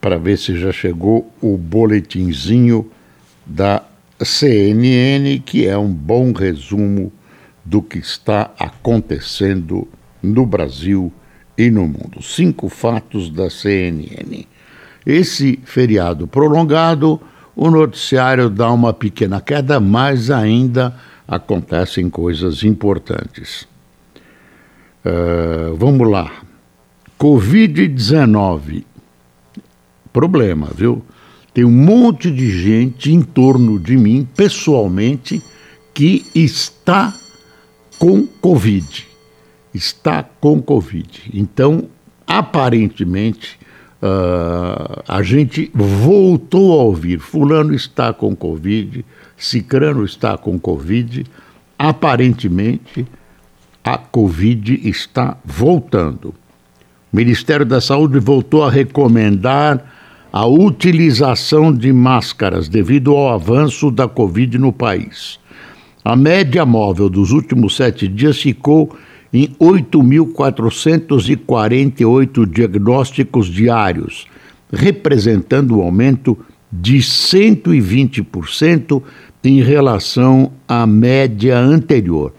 para ver se já chegou o boletinzinho da CNN, que é um bom resumo do que está acontecendo no Brasil e no mundo. Cinco fatos da CNN. Esse feriado prolongado, o noticiário dá uma pequena queda, mas ainda acontecem coisas importantes. Uh, vamos lá. Covid-19 problema, viu? Tem um monte de gente em torno de mim, pessoalmente, que está com Covid. Está com Covid. Então, aparentemente, uh, a gente voltou a ouvir: Fulano está com Covid, Cicrano está com Covid. Aparentemente, a Covid está voltando. O Ministério da Saúde voltou a recomendar a utilização de máscaras devido ao avanço da Covid no país. A média móvel dos últimos sete dias ficou em 8.448 diagnósticos diários, representando um aumento de 120% em relação à média anterior.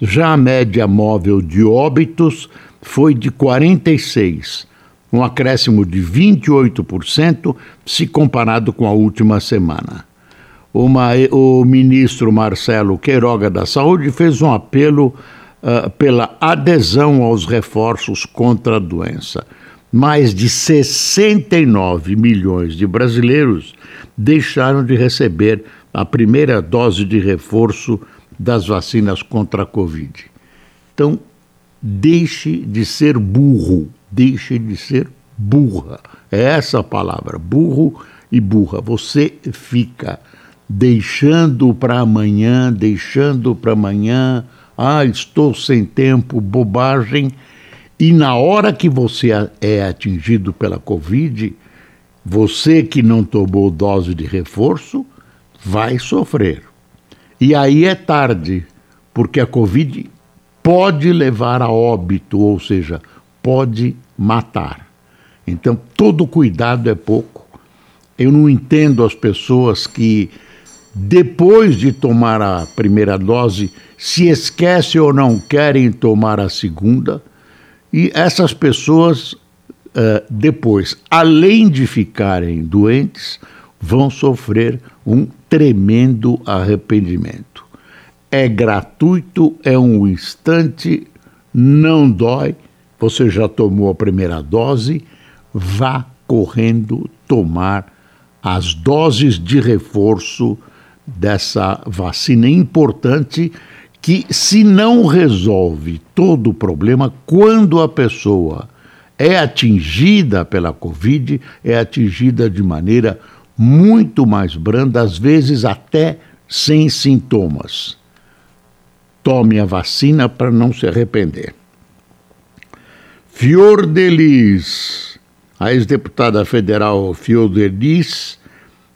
Já a média móvel de óbitos foi de 46, um acréscimo de 28% se comparado com a última semana. Uma, o ministro Marcelo Queiroga da Saúde fez um apelo uh, pela adesão aos reforços contra a doença. Mais de 69 milhões de brasileiros deixaram de receber a primeira dose de reforço das vacinas contra a Covid. Então, deixe de ser burro deixe de ser burra. É essa a palavra, burro e burra. Você fica deixando para amanhã, deixando para amanhã, ah, estou sem tempo, bobagem. E na hora que você é atingido pela Covid, você que não tomou dose de reforço vai sofrer. E aí é tarde, porque a Covid pode levar a óbito, ou seja, pode matar. Então, todo cuidado é pouco. Eu não entendo as pessoas que, depois de tomar a primeira dose, se esquecem ou não querem tomar a segunda. E essas pessoas, uh, depois, além de ficarem doentes, vão sofrer um tremendo arrependimento. É gratuito, é um instante, não dói você já tomou a primeira dose? Vá correndo tomar as doses de reforço dessa vacina importante que, se não resolve todo o problema, quando a pessoa é atingida pela Covid, é atingida de maneira muito mais branda, às vezes até sem sintomas. Tome a vacina para não se arrepender. Fiordelis, a ex-deputada federal Fiordelis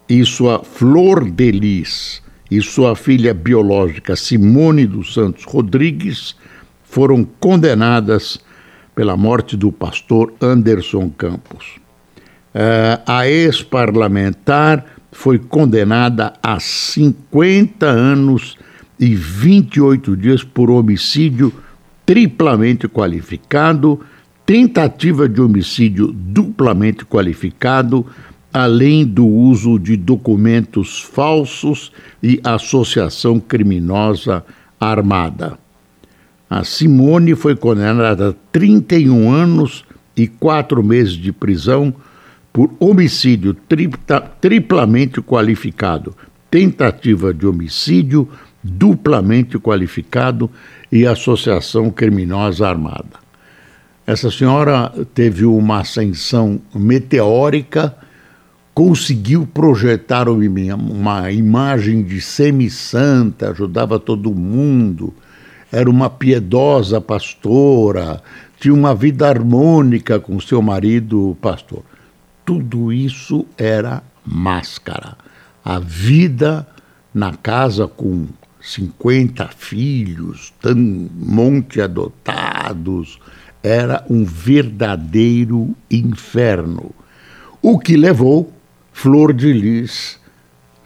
e sua Flor Delis e sua filha biológica Simone dos Santos Rodrigues foram condenadas pela morte do pastor Anderson Campos. Uh, a ex-parlamentar foi condenada a 50 anos e 28 dias por homicídio triplamente qualificado tentativa de homicídio duplamente qualificado, além do uso de documentos falsos e associação criminosa armada. A Simone foi condenada a 31 anos e quatro meses de prisão por homicídio tripla, triplamente qualificado, tentativa de homicídio duplamente qualificado e associação criminosa armada. Essa senhora teve uma ascensão meteórica conseguiu projetar uma imagem de semi-santa, ajudava todo mundo, era uma piedosa pastora, tinha uma vida harmônica com seu marido pastor. Tudo isso era máscara. A vida na casa com 50 filhos, um monte adotados, era um verdadeiro inferno. O que levou Flor de Lis,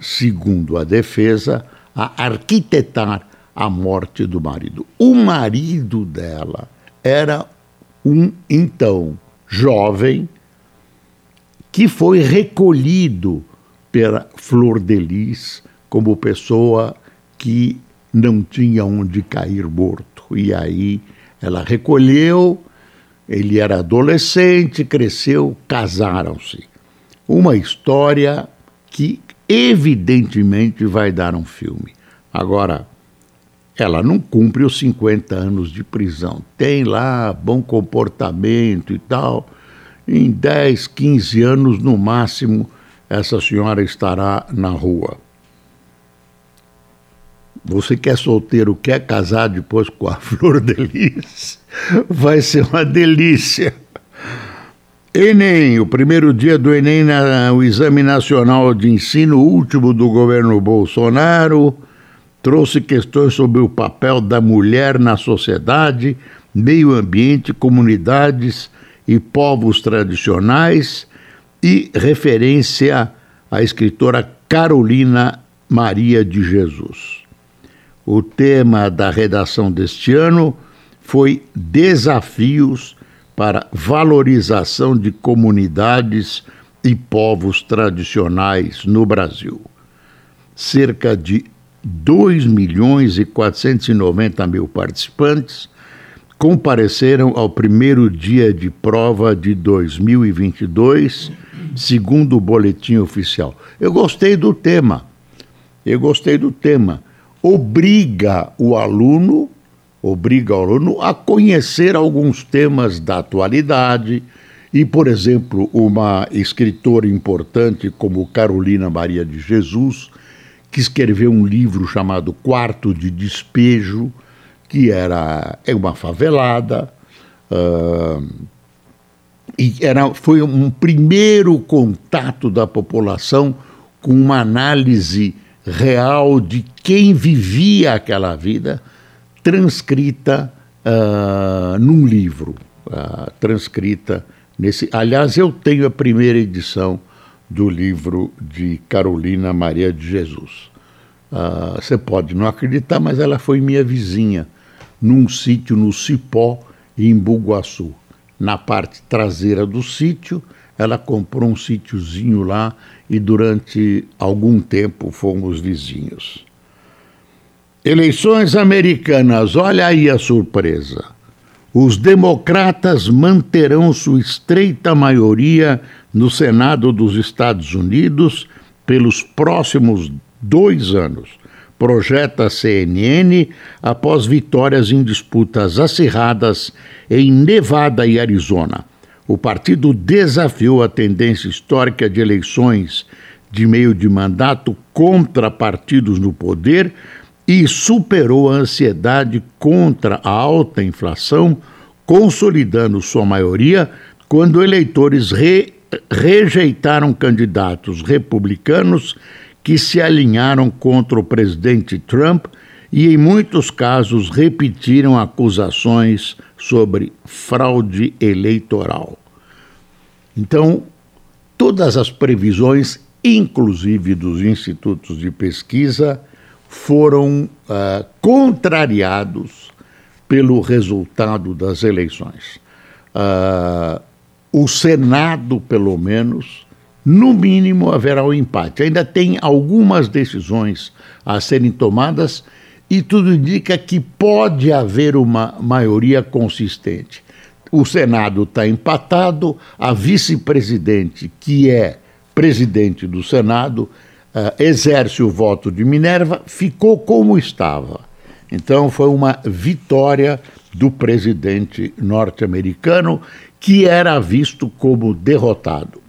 segundo a defesa, a arquitetar a morte do marido. O marido dela era um, então, jovem que foi recolhido pela Flor de Lis como pessoa que não tinha onde cair morto. E aí ela recolheu, ele era adolescente, cresceu, casaram-se. Uma história que evidentemente vai dar um filme. Agora, ela não cumpre os 50 anos de prisão. Tem lá bom comportamento e tal. Em 10, 15 anos no máximo, essa senhora estará na rua. Você que é solteiro, quer casar depois com a Flor de Lis, vai ser uma delícia. Enem, o primeiro dia do Enem, na, o Exame Nacional de Ensino, último do governo Bolsonaro, trouxe questões sobre o papel da mulher na sociedade, meio ambiente, comunidades e povos tradicionais e referência à escritora Carolina Maria de Jesus. O tema da redação deste ano foi Desafios para valorização de comunidades e povos tradicionais no Brasil. Cerca de 2 milhões e 490 mil participantes compareceram ao primeiro dia de prova de 2022, segundo o boletim oficial. Eu gostei do tema. Eu gostei do tema obriga o aluno, obriga o aluno a conhecer alguns temas da atualidade. E, por exemplo, uma escritora importante como Carolina Maria de Jesus, que escreveu um livro chamado Quarto de Despejo, que era é uma favelada, uh, e era, foi um primeiro contato da população com uma análise real de quem vivia aquela vida, transcrita uh, num livro, uh, transcrita nesse. Aliás, eu tenho a primeira edição do livro de Carolina Maria de Jesus. Uh, você pode não acreditar, mas ela foi minha vizinha num sítio no Cipó, em Buguaçu. Na parte traseira do sítio, ela comprou um sítiozinho lá e durante algum tempo fomos vizinhos. Eleições americanas, olha aí a surpresa. Os democratas manterão sua estreita maioria no Senado dos Estados Unidos pelos próximos dois anos, projeta a CNN após vitórias em disputas acirradas em Nevada e Arizona o partido desafiou a tendência histórica de eleições de meio de mandato contra partidos no poder e superou a ansiedade contra a alta inflação, consolidando sua maioria quando eleitores re rejeitaram candidatos republicanos que se alinharam contra o presidente Trump e, em muitos casos, repetiram acusações sobre fraude eleitoral. Então, todas as previsões, inclusive dos institutos de pesquisa, foram uh, contrariados pelo resultado das eleições. Uh, o Senado, pelo menos, no mínimo haverá um empate. Ainda tem algumas decisões a serem tomadas e tudo indica que pode haver uma maioria consistente. O Senado está empatado, a vice-presidente, que é presidente do Senado, uh, exerce o voto de Minerva, ficou como estava. Então foi uma vitória do presidente norte-americano, que era visto como derrotado.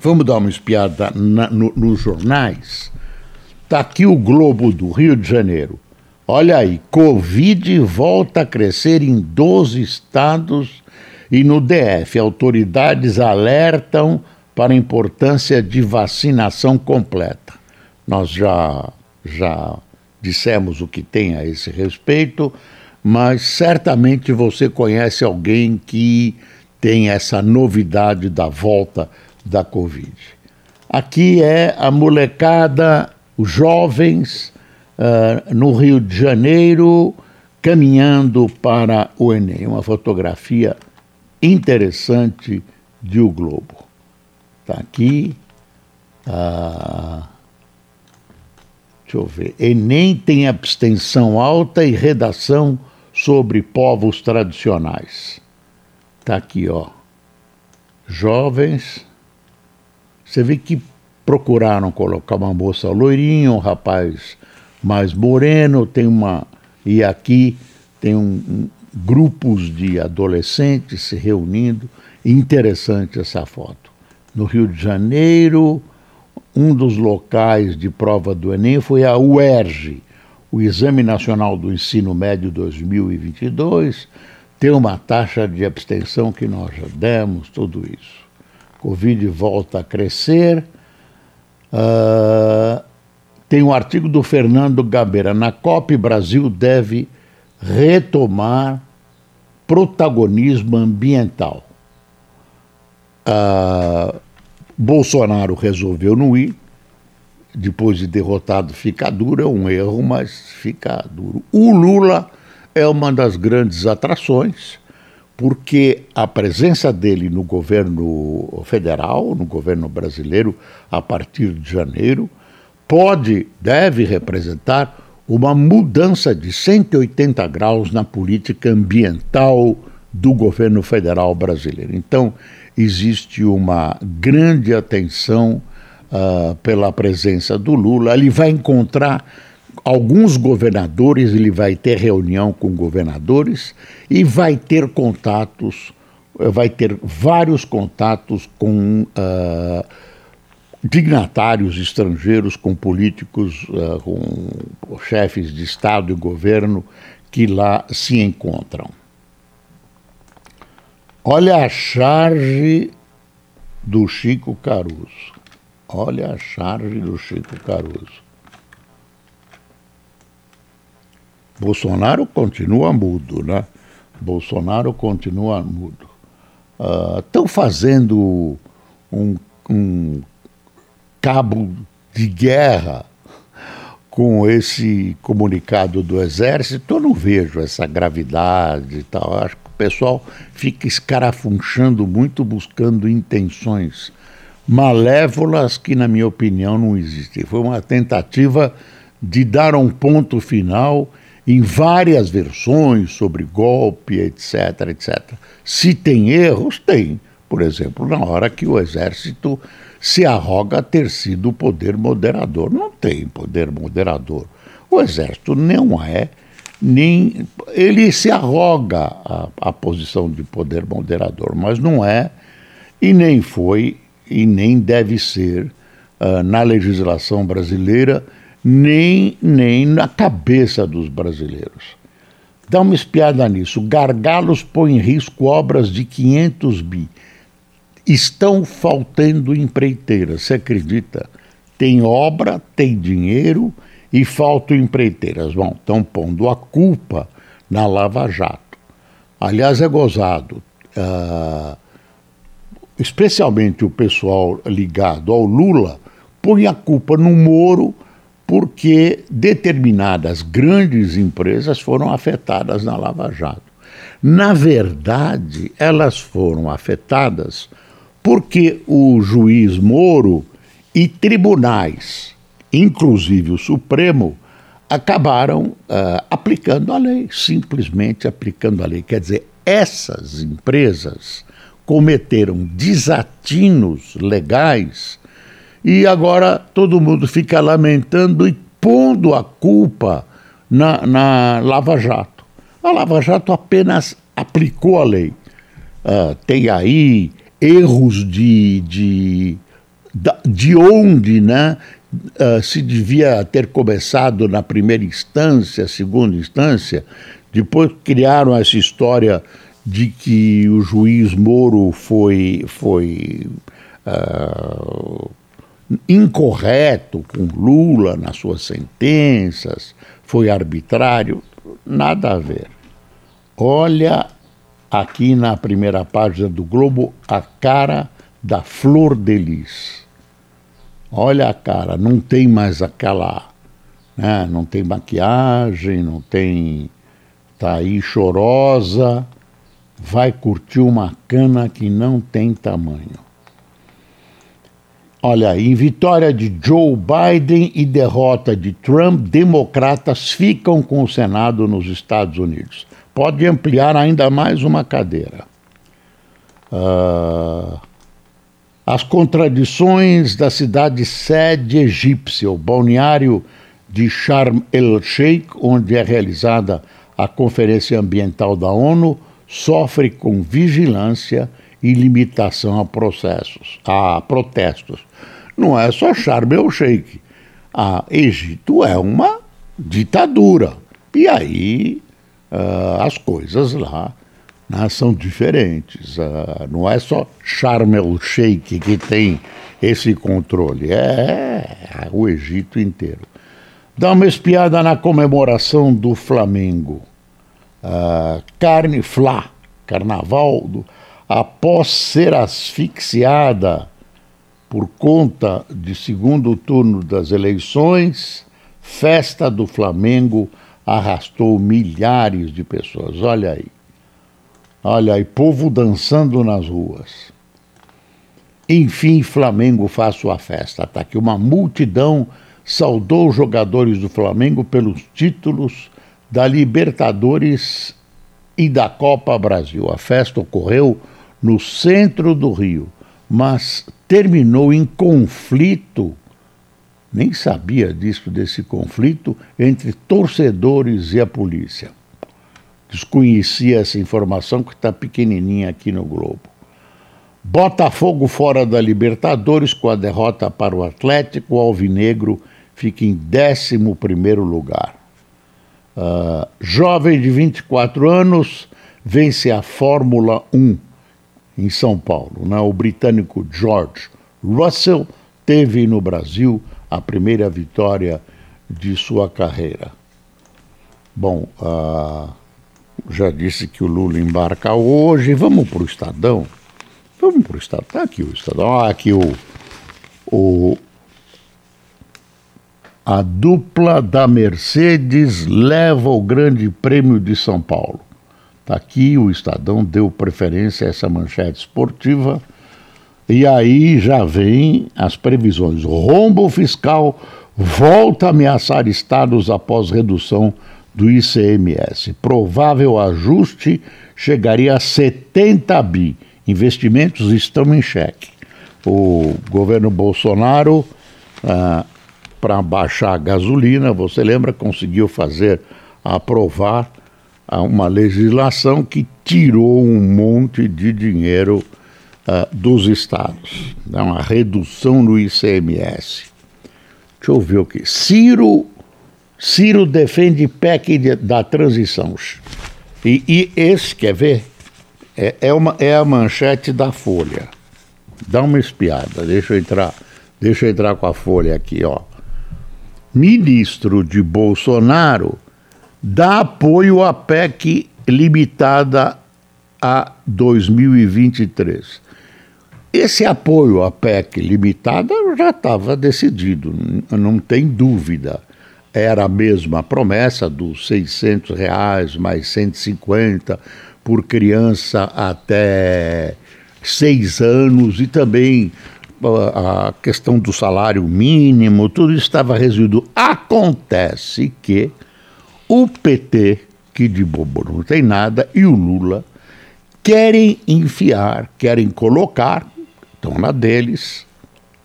Vamos dar uma espiada na, no, nos jornais. Está aqui o Globo do Rio de Janeiro. Olha aí, Covid volta a crescer em 12 estados e no DF. Autoridades alertam para a importância de vacinação completa. Nós já, já dissemos o que tem a esse respeito, mas certamente você conhece alguém que tem essa novidade da volta da Covid. Aqui é a molecada os jovens uh, no Rio de Janeiro caminhando para o Enem. Uma fotografia interessante de O Globo. Está aqui. Uh, deixa eu ver. Enem tem abstenção alta e redação sobre povos tradicionais. Está aqui, ó. Jovens. Você vê que procuraram colocar uma moça loirinha, um rapaz mais moreno, tem uma e aqui tem um, um, grupos de adolescentes se reunindo. Interessante essa foto. No Rio de Janeiro, um dos locais de prova do Enem foi a UERJ, o Exame Nacional do Ensino Médio 2022. Tem uma taxa de abstenção que nós já demos, tudo isso. Covid volta a crescer Uh, tem um artigo do Fernando Gabeira. Na COP, Brasil deve retomar protagonismo ambiental. Uh, Bolsonaro resolveu não ir, depois de derrotado fica duro, é um erro, mas fica duro. O Lula é uma das grandes atrações porque a presença dele no governo federal, no governo brasileiro, a partir de janeiro, pode, deve representar uma mudança de 180 graus na política ambiental do governo federal brasileiro. Então, existe uma grande atenção uh, pela presença do Lula. Ele vai encontrar alguns governadores, ele vai ter reunião com governadores e vai ter contatos, eh, vai ter vários contatos com uh, dignatários estrangeiros, com políticos, uh, com chefes de Estado e governo que lá se encontram. Olha a charge do Chico Caruso. Olha a charge do Chico Caruso. Bolsonaro continua mudo, né? Bolsonaro continua mudo. Estão uh, fazendo um, um cabo de guerra com esse comunicado do Exército, eu não vejo essa gravidade e tal. Acho que o pessoal fica escarafunchando muito, buscando intenções malévolas que, na minha opinião, não existem. Foi uma tentativa de dar um ponto final em várias versões sobre golpe, etc, etc. Se tem erros, tem. Por exemplo, na hora que o exército se arroga ter sido o poder moderador. Não tem poder moderador. O exército não é nem. Ele se arroga a, a posição de poder moderador, mas não é, e nem foi, e nem deve ser, uh, na legislação brasileira nem, nem na cabeça dos brasileiros. Dá uma espiada nisso. Gargalos põe em risco obras de 500 bi. Estão faltando empreiteiras, você acredita? Tem obra, tem dinheiro e faltam empreiteiras. Bom, estão pondo a culpa na Lava Jato. Aliás, é gozado. Uh, especialmente o pessoal ligado ao Lula põe a culpa no Moro porque determinadas grandes empresas foram afetadas na Lava Jato. Na verdade, elas foram afetadas porque o juiz Moro e tribunais, inclusive o Supremo, acabaram uh, aplicando a lei, simplesmente aplicando a lei. Quer dizer, essas empresas cometeram desatinos legais e agora todo mundo fica lamentando e pondo a culpa na, na Lava Jato. A Lava Jato apenas aplicou a lei. Uh, tem aí erros de, de de onde né, uh, se devia ter começado na primeira instância, segunda instância, depois criaram essa história de que o juiz Moro foi, foi uh, incorreto com Lula nas suas sentenças, foi arbitrário. Nada a ver. Olha aqui na primeira página do Globo a cara da Flor de Lis. Olha a cara, não tem mais aquela. Né, não tem maquiagem, não tem. Tá aí chorosa, vai curtir uma cana que não tem tamanho. Olha aí, vitória de Joe Biden e derrota de Trump, democratas ficam com o Senado nos Estados Unidos. Pode ampliar ainda mais uma cadeira. Uh, as contradições da cidade sede egípcia, o balneário de Sharm el-Sheikh, onde é realizada a Conferência Ambiental da ONU, sofre com vigilância e limitação a processos, a protestos. Não é só Sharm el-Sheikh. A Egito é uma ditadura. E aí uh, as coisas lá né, são diferentes. Uh, não é só Sharm el-Sheikh que tem esse controle, é o Egito inteiro. Dá uma espiada na comemoração do Flamengo. Uh, carne Flá, carnaval do após ser asfixiada por conta de segundo turno das eleições, festa do Flamengo arrastou milhares de pessoas. Olha aí. Olha aí, povo dançando nas ruas. Enfim, Flamengo faz sua festa. Tá aqui uma multidão saudou os jogadores do Flamengo pelos títulos da Libertadores e da Copa Brasil. A festa ocorreu no centro do Rio, mas terminou em conflito. Nem sabia disso, desse conflito entre torcedores e a polícia. Desconhecia essa informação que está pequenininha aqui no Globo. Botafogo fora da Libertadores com a derrota para o Atlético, o Alvinegro fica em 11 lugar. Uh, jovem de 24 anos vence a Fórmula 1 em São Paulo. Né? O britânico George Russell teve no Brasil a primeira vitória de sua carreira. Bom, uh, já disse que o Lula embarca hoje. Vamos para o Estadão? Vamos para o Estadão. Está aqui o Estadão. Ah, aqui o, o, a dupla da Mercedes leva o Grande Prêmio de São Paulo. Está aqui, o Estadão deu preferência a essa manchete esportiva. E aí já vem as previsões. Rombo fiscal volta a ameaçar estados após redução do ICMS. Provável ajuste chegaria a 70 bi. Investimentos estão em xeque. O governo Bolsonaro, ah, para baixar a gasolina, você lembra, conseguiu fazer aprovar uma legislação que tirou um monte de dinheiro uh, dos estados. Uma redução no ICMS. Deixa eu ver o que. Ciro, Ciro defende PEC de, da transição. E, e, esse, quer ver? É, é, uma, é a manchete da Folha. Dá uma espiada, deixa eu entrar, deixa eu entrar com a Folha aqui, ó. Ministro de Bolsonaro dá apoio à PEC limitada a 2023. Esse apoio à PEC limitada já estava decidido, não tem dúvida. Era a mesma promessa dos 600 reais mais 150 por criança até seis anos e também a questão do salário mínimo, tudo estava resolvido. Acontece que o PT, que de bobo não tem nada, e o Lula querem enfiar, querem colocar, estão na deles,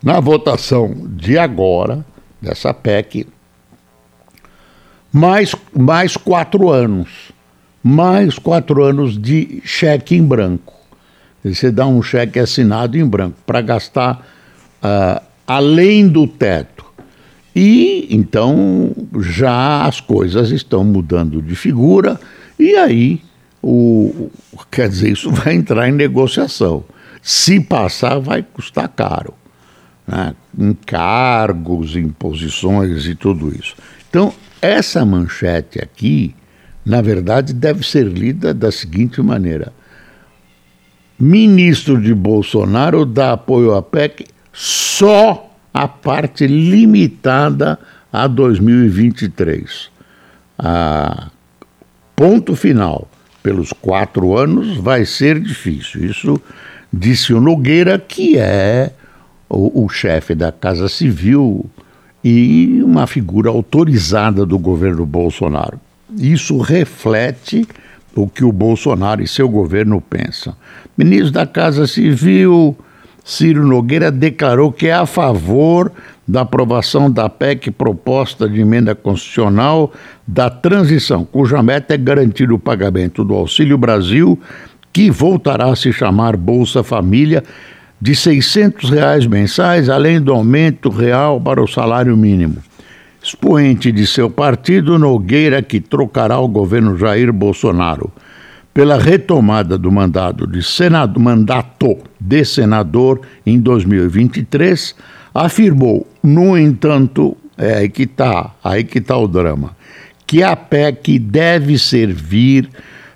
na votação de agora, dessa PEC, mais, mais quatro anos. Mais quatro anos de cheque em branco. Você dá um cheque assinado em branco para gastar uh, além do teto. E então já as coisas estão mudando de figura, e aí o, quer dizer, isso vai entrar em negociação. Se passar, vai custar caro. Né? Encargos, imposições e tudo isso. Então, essa manchete aqui, na verdade, deve ser lida da seguinte maneira: ministro de Bolsonaro dá apoio à PEC só a parte limitada a 2023. A ponto final, pelos quatro anos, vai ser difícil. Isso disse o Nogueira, que é o, o chefe da Casa Civil e uma figura autorizada do governo Bolsonaro. Isso reflete o que o Bolsonaro e seu governo pensam. Ministro da Casa Civil, Ciro Nogueira, declarou que é a favor da aprovação da PEC proposta de emenda constitucional da transição, cuja meta é garantir o pagamento do Auxílio Brasil, que voltará a se chamar Bolsa Família, de 600 reais mensais, além do aumento real para o salário mínimo. Expoente de seu partido, Nogueira, que trocará o governo Jair Bolsonaro pela retomada do mandato de, senado, mandato de senador em 2023, afirmou, no entanto, é aí que está, aí que está o drama, que a PEC deve servir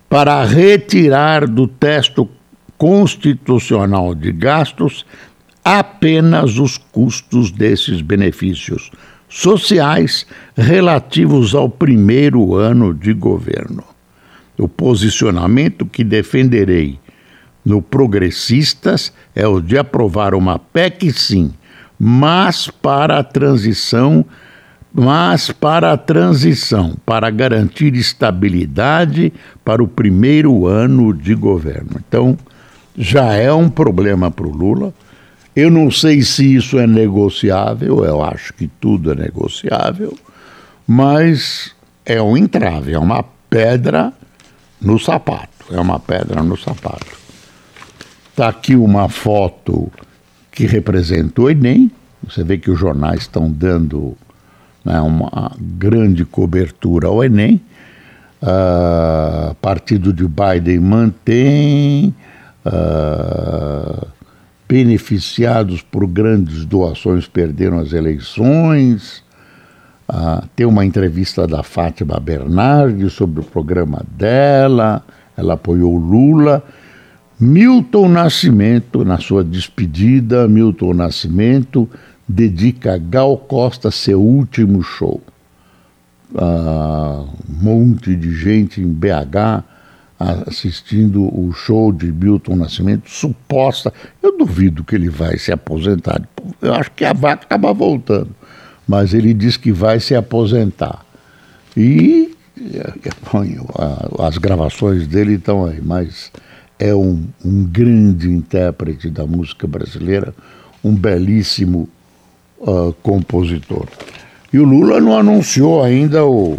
para retirar do texto constitucional de gastos apenas os custos desses benefícios sociais relativos ao primeiro ano de governo. O posicionamento que defenderei no Progressistas é o de aprovar uma PEC, sim, mas para a transição, mas para a transição, para garantir estabilidade para o primeiro ano de governo. Então, já é um problema para o Lula. Eu não sei se isso é negociável, eu acho que tudo é negociável, mas é um entrave, é uma pedra no sapato. É uma pedra no sapato. Está aqui uma foto que representa o Enem. Você vê que os jornais estão dando né, uma grande cobertura ao Enem. Uh, partido de Biden mantém uh, beneficiados por grandes doações perderam as eleições. Uh, tem uma entrevista da Fátima Bernardes sobre o programa dela, ela apoiou Lula. Milton Nascimento, na sua despedida, Milton Nascimento dedica a Gal Costa seu último show. Uh, um monte de gente em BH assistindo o show de Milton Nascimento, suposta. Eu duvido que ele vai se aposentar. Eu acho que a vaca acaba voltando. Mas ele diz que vai se aposentar. E as gravações dele estão aí, mas é um, um grande intérprete da música brasileira, um belíssimo uh, compositor. E o Lula não anunciou ainda o,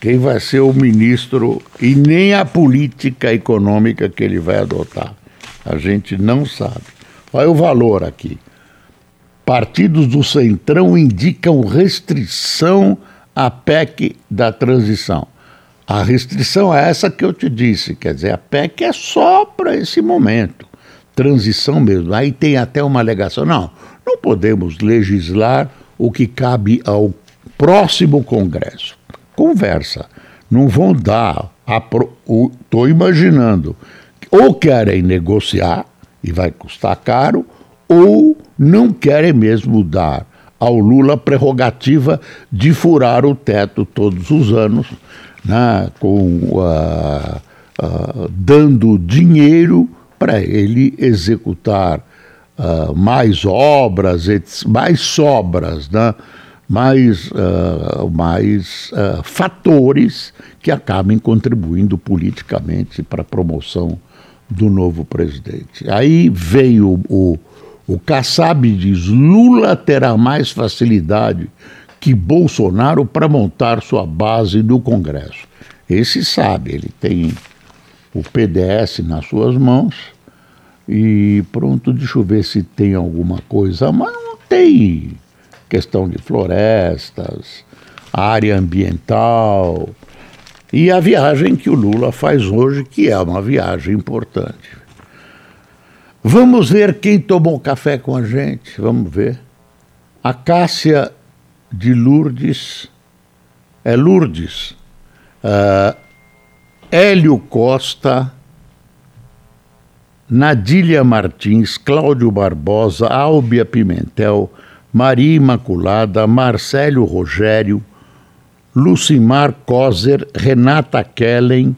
quem vai ser o ministro e nem a política econômica que ele vai adotar. A gente não sabe. Olha o valor aqui. Partidos do Centrão indicam restrição à PEC da transição. A restrição é essa que eu te disse, quer dizer, a PEC é só para esse momento, transição mesmo. Aí tem até uma alegação: não, não podemos legislar o que cabe ao próximo Congresso conversa. Não vão dar. Estou imaginando. Ou querem negociar, e vai custar caro, ou não querem mesmo dar ao Lula a prerrogativa de furar o teto todos os anos, né, com, uh, uh, dando dinheiro para ele executar uh, mais obras, mais sobras, né? mais, mais fatores que acabem contribuindo politicamente para a promoção do novo presidente. Aí veio o, o Kassab diz: Lula terá mais facilidade que Bolsonaro para montar sua base no Congresso. Esse sabe, ele tem o PDS nas suas mãos e pronto, deixa eu ver se tem alguma coisa, mas Tem questão de florestas, área ambiental e a viagem que o Lula faz hoje, que é uma viagem importante. Vamos ver quem tomou café com a gente, vamos ver. A Cássia de Lourdes, é Lourdes, uh, Hélio Costa, Nadília Martins, Cláudio Barbosa, Álbia Pimentel, Maria Imaculada, Marcelo Rogério, Lucimar Coser, Renata Kellen,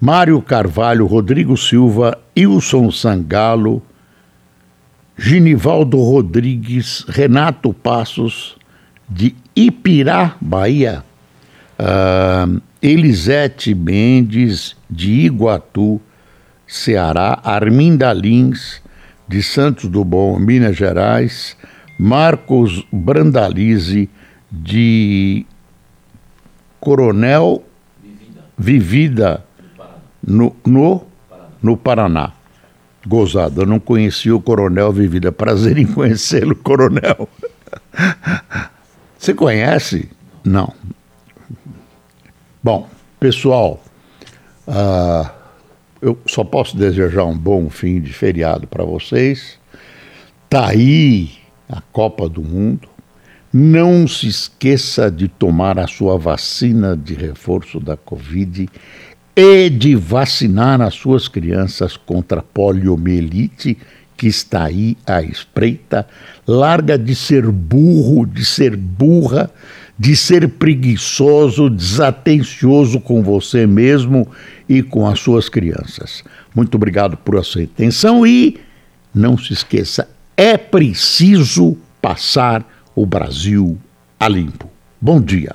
Mário Carvalho, Rodrigo Silva, Ilson Sangalo, Ginivaldo Rodrigues, Renato Passos, de Ipirá, Bahia, uh, Elisete Mendes, de Iguatu, Ceará, Arminda Lins, de Santos do Bom, Minas Gerais, Marcos Brandalize, de Coronel Vivida, no, no, no Paraná. Gozado, eu não conhecia o Coronel Vivida. Prazer em conhecê-lo, Coronel. Você conhece? Não. Bom, pessoal, uh, eu só posso desejar um bom fim de feriado para vocês. Tá aí a Copa do Mundo. Não se esqueça de tomar a sua vacina de reforço da Covid e de vacinar as suas crianças contra poliomielite, que está aí à espreita. Larga de ser burro, de ser burra, de ser preguiçoso, desatencioso com você mesmo e com as suas crianças. Muito obrigado por sua atenção e não se esqueça, é preciso passar o Brasil a limpo. Bom dia.